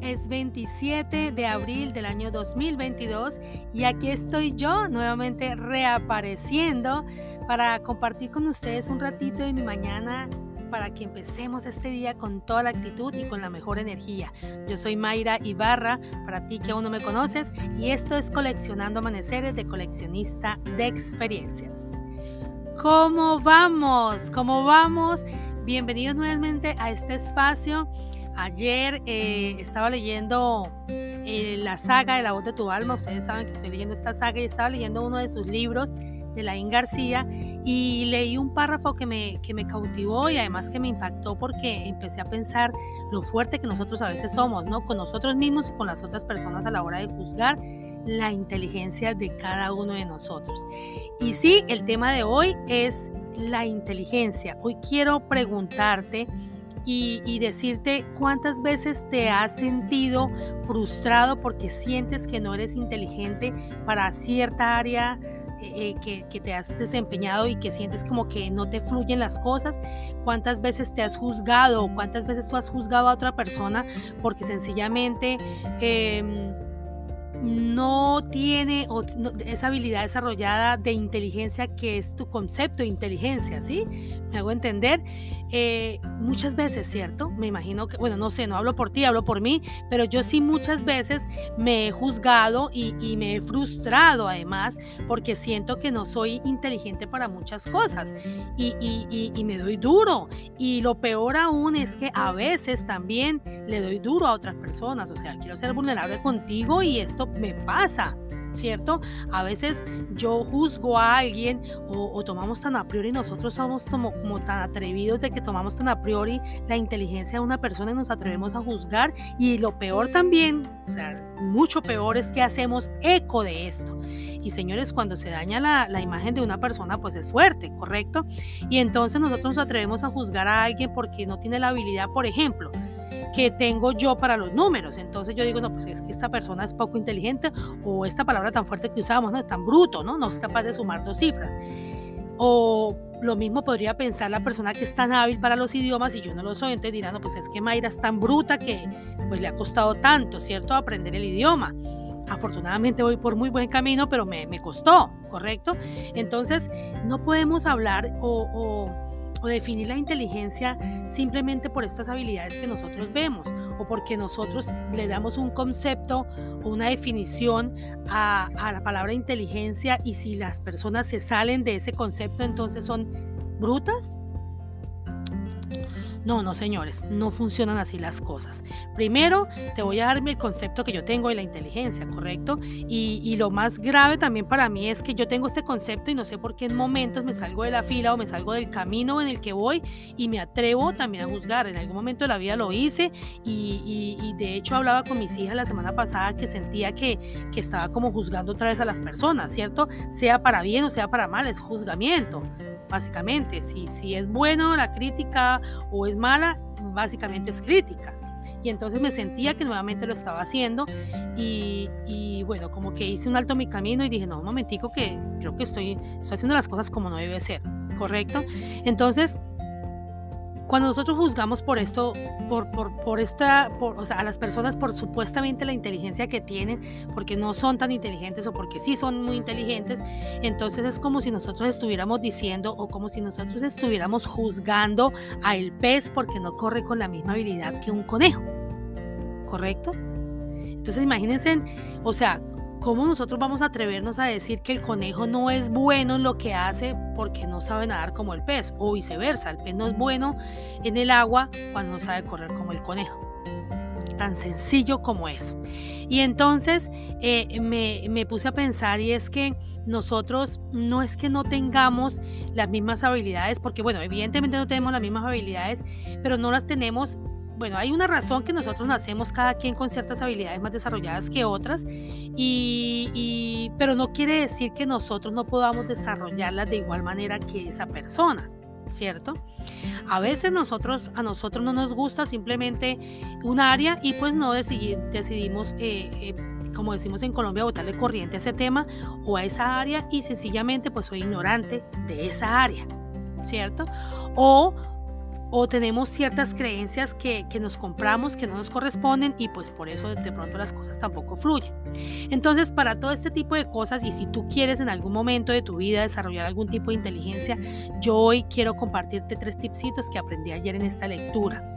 Es 27 de abril del año 2022 y aquí estoy yo nuevamente reapareciendo para compartir con ustedes un ratito de mi mañana para que empecemos este día con toda la actitud y con la mejor energía. Yo soy Mayra Ibarra, para ti que aún no me conoces, y esto es Coleccionando Amaneceres de Coleccionista de Experiencias. ¿Cómo vamos? ¿Cómo vamos? Bienvenidos nuevamente a este espacio Ayer eh, estaba leyendo eh, la saga de La voz de tu alma. Ustedes saben que estoy leyendo esta saga y estaba leyendo uno de sus libros de Laín García y leí un párrafo que me, que me cautivó y además que me impactó porque empecé a pensar lo fuerte que nosotros a veces somos, ¿no? Con nosotros mismos y con las otras personas a la hora de juzgar la inteligencia de cada uno de nosotros. Y sí, el tema de hoy es la inteligencia. Hoy quiero preguntarte y, decirte cuántas veces te has sentido frustrado porque sientes que no eres inteligente para cierta área eh, eh, que, te has desempeñado y que sientes como que no te fluyen las cosas, cuántas veces te has juzgado cuántas veces tú has juzgado a otra persona porque sencillamente em, no tiene esa habilidad desarrollada de inteligencia que es tu concepto de inteligencia, ¿sí? Me hago entender. Eh, muchas veces, ¿cierto? Me imagino que, bueno, no sé, no hablo por ti, hablo por mí, pero yo sí muchas veces me he juzgado y, me he frustrado además porque siento que no soy inteligente para muchas cosas y, y me doy duro. Y lo peor aún es que a veces también le doy duro a otras personas, o sea, quiero ser vulnerable contigo y esto me pasa. ¿Cierto? A veces yo juzgo a alguien o, tomamos tan a priori, nosotros somos como, tan atrevidos de que tomamos tan a priori la inteligencia de una persona y nos atrevemos a juzgar y lo peor también, o sea, mucho peor es que hacemos eco de esto. Y señores, cuando se daña la, la, imagen de una persona, pues es fuerte, ¿correcto? Y entonces nosotros nos atrevemos a juzgar a alguien porque no tiene la habilidad, por ejemplo, que tengo yo para los números. Entonces yo digo, no, pues es que esta persona es poco inteligente o esta palabra tan fuerte que usamos, no es tan bruto, ¿no? No es capaz de sumar dos cifras. O lo mismo podría pensar la persona que es tan hábil para los idiomas y yo no lo soy, entonces dirán, no, pues es que Mayra es tan bruta que pues le ha costado tanto, ¿cierto? Aprender el idioma. Afortunadamente voy por muy buen camino, pero me, me costó, ¿correcto? Entonces no podemos hablar o o definir la inteligencia simplemente por estas habilidades que nosotros vemos o porque nosotros le damos un concepto o una definición a, a, la palabra inteligencia y si las personas se salen de ese concepto entonces son brutas no, no, señores, no funcionan así las cosas. Primero, te voy a darme el concepto que yo tengo de la inteligencia, ¿correcto? Y, lo más grave también para mí es que yo tengo este concepto y no sé por qué en momentos me salgo de la fila o me salgo del camino en el que voy y me atrevo también a juzgar. En algún momento de la vida lo hice y, de hecho hablaba con mis hijas la semana pasada que sentía que, que estaba como juzgando otra vez a las personas, ¿cierto? Sea para bien o sea para mal, es juzgamiento básicamente. Si, si es bueno la crítica o es mala, básicamente es crítica. Y entonces me sentía que nuevamente lo estaba haciendo y, y, bueno, como que hice un alto en mi camino y dije, no, un momentico que creo que estoy, estoy haciendo las cosas como no debe ser, ¿correcto? Entonces, cuando nosotros juzgamos por esto, por, por, por esta, por, o sea, a las personas por supuestamente la inteligencia que tienen, porque no son tan inteligentes o porque sí son muy inteligentes, entonces es como si nosotros estuviéramos diciendo o como si nosotros estuviéramos juzgando al pez porque no corre con la misma habilidad que un conejo. ¿Correcto? Entonces imagínense, o sea, ¿Cómo nosotros vamos a atrevernos a decir que el conejo no es bueno en lo que hace porque no sabe nadar como el pez? O viceversa, el pez no es bueno en el agua cuando no sabe correr como el conejo. Tan sencillo como eso. Y entonces eh, me, me puse a pensar y es que nosotros no es que no tengamos las mismas habilidades, porque bueno, evidentemente no tenemos las mismas habilidades, pero no las tenemos bueno, hay una razón que nosotros nacemos cada quien con ciertas habilidades más desarrolladas que otras, y, pero no quiere decir que nosotros no podamos desarrollarlas de igual manera que esa persona, ¿cierto? A veces nosotros, a nosotros no nos gusta simplemente un área y pues no decidimos, eh, eh, como decimos en Colombia, botarle corriente a ese tema o a esa área y sencillamente pues soy ignorante de esa área, ¿cierto? O o tenemos ciertas creencias que, nos compramos, que no nos corresponden y pues por eso de pronto las cosas tampoco fluyen. Entonces, para todo este tipo de cosas y si tú quieres en algún momento de tu vida desarrollar algún tipo de inteligencia, yo hoy quiero compartirte tres tipsitos que aprendí ayer en esta lectura.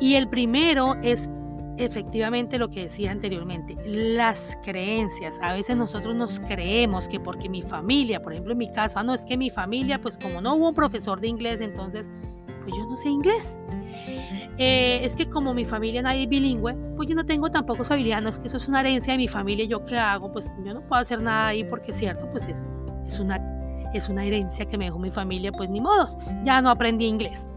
Y el primero es efectivamente lo que decía anteriormente, las creencias. A veces nosotros nos creemos que porque mi familia, por ejemplo en mi caso, ah, no, es que mi familia, pues como no hubo un profesor de inglés, entonces yo no sé inglés. Eh, es que como mi familia nadie es bilingüe, pues yo no tengo tampoco esa habilidad, no es que eso es una herencia de mi familia, yo qué hago, pues yo no puedo hacer nada ahí porque cierto, pues es, es, una, es una herencia que me dejó mi familia, pues ni modos, ya no aprendí inglés.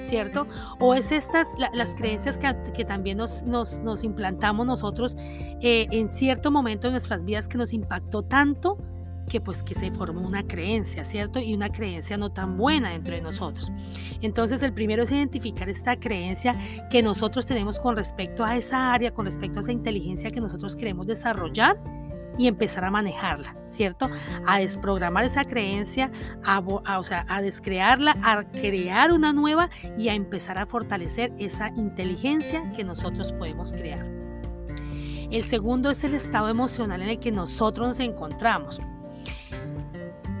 ¿Cierto? O es estas las creencias que, que también nos, nos, nos, implantamos nosotros eh, en cierto momento de nuestras vidas que nos impactó tanto que pues que se formó una creencia, ¿cierto? Y una creencia no tan buena dentro de nosotros. Entonces el primero es identificar esta creencia que nosotros tenemos con respecto a esa área, con respecto a esa inteligencia que nosotros queremos desarrollar y empezar a manejarla, ¿cierto? A desprogramar esa creencia, a, o sea, a descrearla, a crear una nueva y a empezar a fortalecer esa inteligencia que nosotros podemos crear. El segundo es el estado emocional en el que nosotros nos encontramos.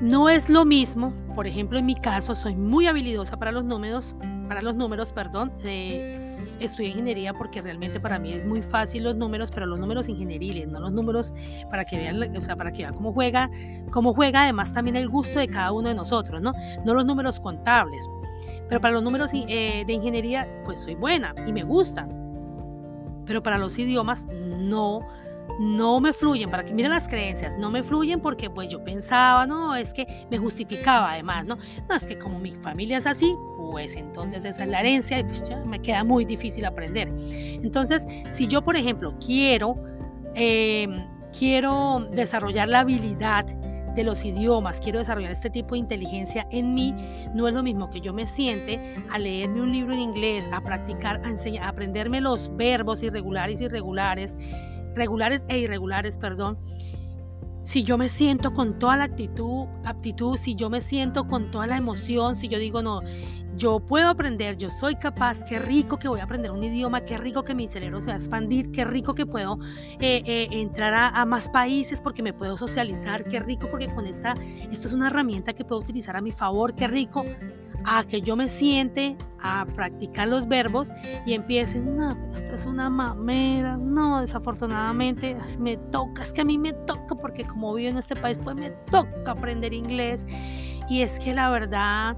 No es lo mismo, por ejemplo, en mi caso soy muy habilidosa para los números, para los números, perdón. Eh, estudié ingeniería porque realmente para mí es muy fácil los números, pero los números ingenieriles, no los números para que vean, o sea, para que vean cómo juega, cómo juega además también el gusto de cada uno de nosotros, ¿no? No los números contables. Pero para los números eh, de ingeniería, pues soy buena y me gustan. Pero para los idiomas, no no me fluyen, para que miren las creencias, no me fluyen porque pues yo pensaba, no, es que me justificaba además, ¿no? No, es que como mi familia es así, pues entonces esa es la herencia y pues ya me queda muy difícil aprender. Entonces, si yo, por ejemplo, quiero, em, quiero desarrollar la habilidad de los idiomas, quiero desarrollar este tipo de inteligencia en mí, no es lo mismo que yo me siente a leerme un libro en inglés, a practicar, a, enseñar, a aprenderme los verbos irregulares irregulares, regulares e irregulares, perdón, si yo me siento con toda la actitud, aptitud, si yo me siento con toda la emoción, si yo digo, no, yo puedo aprender, yo soy capaz, qué rico que voy a aprender un idioma, qué rico que mi cerebro se va a expandir, qué rico que puedo eh, eh, entrar a, a, más países porque me puedo socializar, qué rico porque con esta, esto es una herramienta que puedo utilizar a mi favor, qué rico a que yo me siente a practicar los verbos y empiece, no, esta es una mamera, no, desafortunadamente me toca, es que a mí me toca porque como vivo en este país, pues me toca aprender inglés. Y es que la verdad,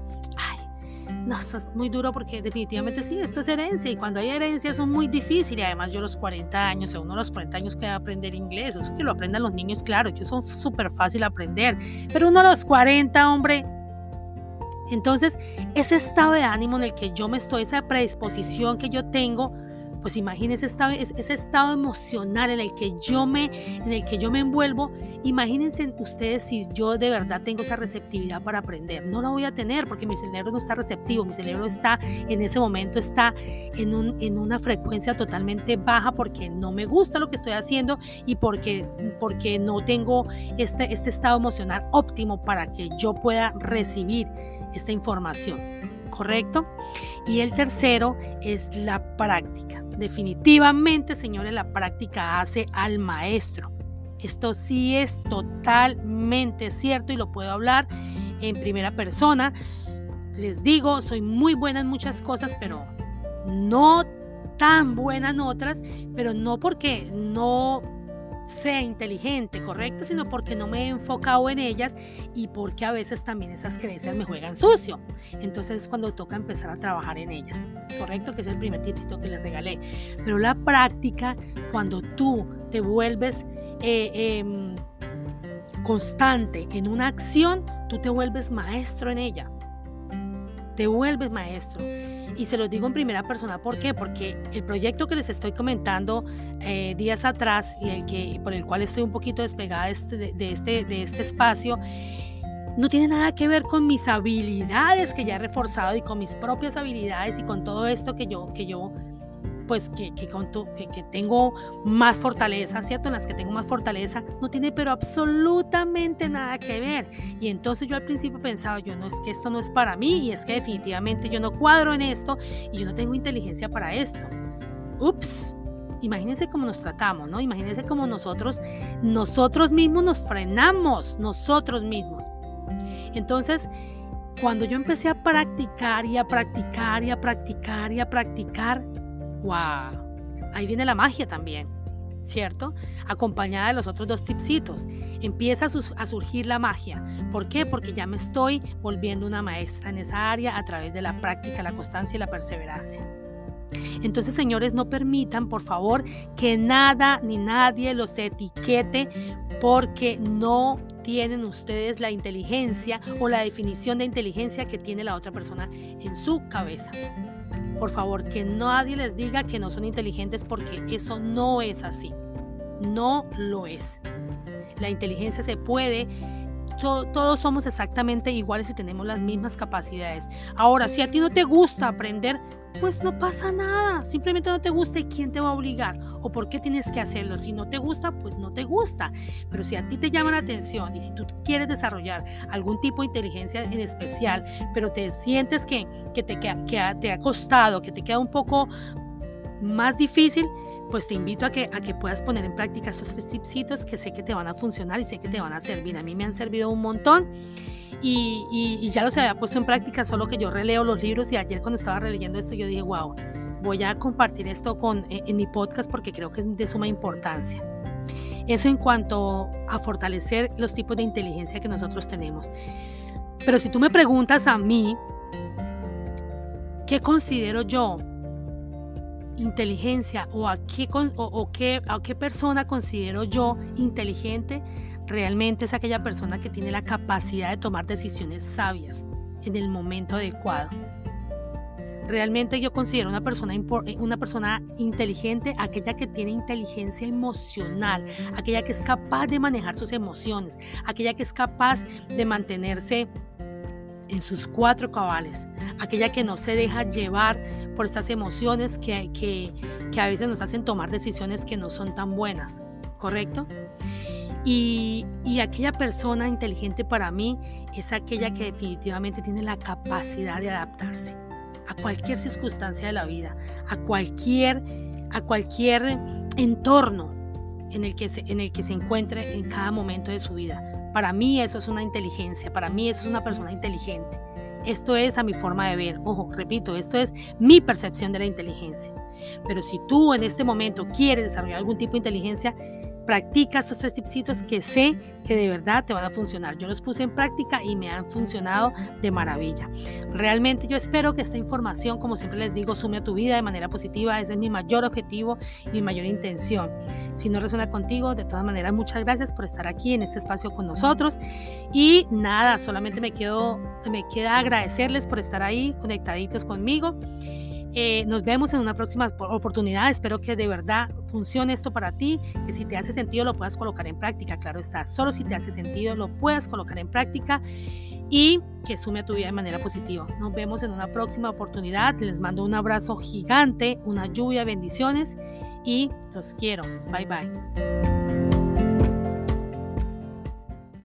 no, es muy duro porque definitivamente sí, esto es herencia y cuando hay herencia son muy difíciles. Y además yo los 40 años, uno de los 40 años que a aprender inglés, eso que lo aprendan los niños, claro, que son súper fácil aprender. Pero uno a los 40, hombre, entonces, ese estado de ánimo en el que yo me estoy, esa predisposición que yo tengo, pues imagínense estado, ese estado emocional en el que yo me, en el que yo me envuelvo. Imagínense ustedes si yo de verdad tengo esa receptividad para aprender. No la voy a tener porque mi cerebro no está receptivo. Mi cerebro está en ese momento está en, un, en una frecuencia totalmente baja porque no me gusta lo que estoy haciendo y porque, porque no tengo este, este estado emocional óptimo para que yo pueda recibir esta información, ¿correcto? Y el tercero es la práctica. Definitivamente, señores, la práctica hace al maestro. Esto sí es totalmente cierto y lo puedo hablar en primera persona. Les digo, soy muy buena en muchas cosas, pero no tan buena en otras, pero no porque no sea inteligente, correcto, sino porque no me he enfocado en ellas y porque a veces también esas creencias me juegan sucio. Entonces es cuando toca empezar a trabajar en ellas, correcto, que es el primer tipcito que les regalé. Pero la práctica, cuando tú te vuelves eh, em, constante en una acción, tú te vuelves maestro en ella. Te vuelves maestro y se los digo en primera persona. ¿Por qué? Porque el proyecto que les estoy comentando eh, días atrás y el que, por el cual estoy un poquito despegada de este, de, este, de este espacio, no tiene nada que ver con mis habilidades que ya he reforzado y con mis propias habilidades y con todo esto que yo, que yo pues que, que, que, tengo más fortaleza, ¿cierto? En las que tengo más fortaleza, no tiene pero absolutamente nada que ver. Y entonces yo al principio pensaba, yo no, es que esto no es para mí y es que definitivamente yo no cuadro en esto y yo no tengo inteligencia para esto. Ups, imagínense cómo nos tratamos, ¿no? Imagínense cómo nosotros, nosotros mismos nos frenamos, nosotros mismos. Entonces, cuando yo empecé a practicar y a practicar y a practicar y a practicar, wow, ahí viene la magia también, ¿cierto? Acompañada de los otros dos tipsitos. Empieza a, surgir la magia. ¿Por qué? Porque ya me estoy volviendo una maestra en esa área a través de la práctica, la constancia y la perseverancia. Entonces, señores, no permitan, por favor, que nada ni nadie los etiquete porque no tienen ustedes la inteligencia o la definición de inteligencia que tiene la otra persona en su cabeza. Por favor, que nadie les diga que no son inteligentes porque eso no es así. No lo es. La inteligencia se puede todos somos exactamente iguales y tenemos las mismas capacidades. Ahora, si a ti no te gusta aprender, pues no pasa nada. Simplemente no te gusta y quién te va a obligar o por qué tienes que hacerlo. Si no te gusta, pues no te gusta. Pero si a ti te llama la atención y si tú quieres desarrollar algún tipo de inteligencia en especial, pero te sientes que, que, te, que, que te ha costado, que te queda un poco más difícil, pues te invito a que, a que puedas poner en práctica estos tres tipsitos que sé que te van a funcionar y sé que te van a servir. A mí me han servido un montón y, y, ya los había puesto en práctica, solo que yo releo los libros y ayer cuando estaba releyendo esto yo dije, wow, voy a compartir esto con, en, en mi podcast porque creo que es de suma importancia. Eso en cuanto a fortalecer los tipos de inteligencia que nosotros tenemos. Pero si tú me preguntas a mí, ¿qué considero yo inteligencia o a qué, o, qué, a qué persona considero yo inteligente, realmente es aquella persona que tiene la capacidad de tomar decisiones sabias en el momento adecuado. Realmente yo considero una persona, eh, una persona inteligente aquella que tiene inteligencia emocional, aquella que es capaz de manejar sus emociones, aquella que es capaz de mantenerse en sus cuatro cabales, aquella que no se deja llevar por estas emociones que, que, que, a veces nos hacen tomar decisiones que no son tan buenas, ¿correcto? Y, y aquella persona inteligente para mí es aquella que definitivamente tiene la capacidad de adaptarse a cualquier circunstancia de la vida, a cualquier, a cualquier entorno en el, que se, en el que se encuentre en cada momento de su vida. Para mí eso es una inteligencia, para mí eso es una persona inteligente. Esto es a mi forma de ver. Ojo, repito, esto es mi percepción de la inteligencia. Pero si tú en este momento quieres desarrollar algún tipo de inteligencia, practica estos tres tipsitos que sé que de verdad te van a funcionar. Yo los puse en práctica y me han funcionado de maravilla. Realmente yo espero que esta información, como siempre les digo, sume a tu vida de manera positiva. Ese es mi mayor objetivo y mi mayor intención. Si no resuena contigo, de todas maneras, muchas gracias por estar aquí en este espacio con nosotros. Y nada, solamente me, quedo, me queda agradecerles por estar ahí conectaditos conmigo. Eh, nos vemos en una próxima oportunidad. Espero que de verdad funcione esto para ti, que si te hace sentido lo puedas colocar en práctica. Claro está, solo si te hace sentido lo puedas colocar en práctica y que sume a tu vida de manera positiva. Nos vemos en una próxima oportunidad. Les mando un abrazo gigante, una lluvia de bendiciones y los quiero. Bye bye.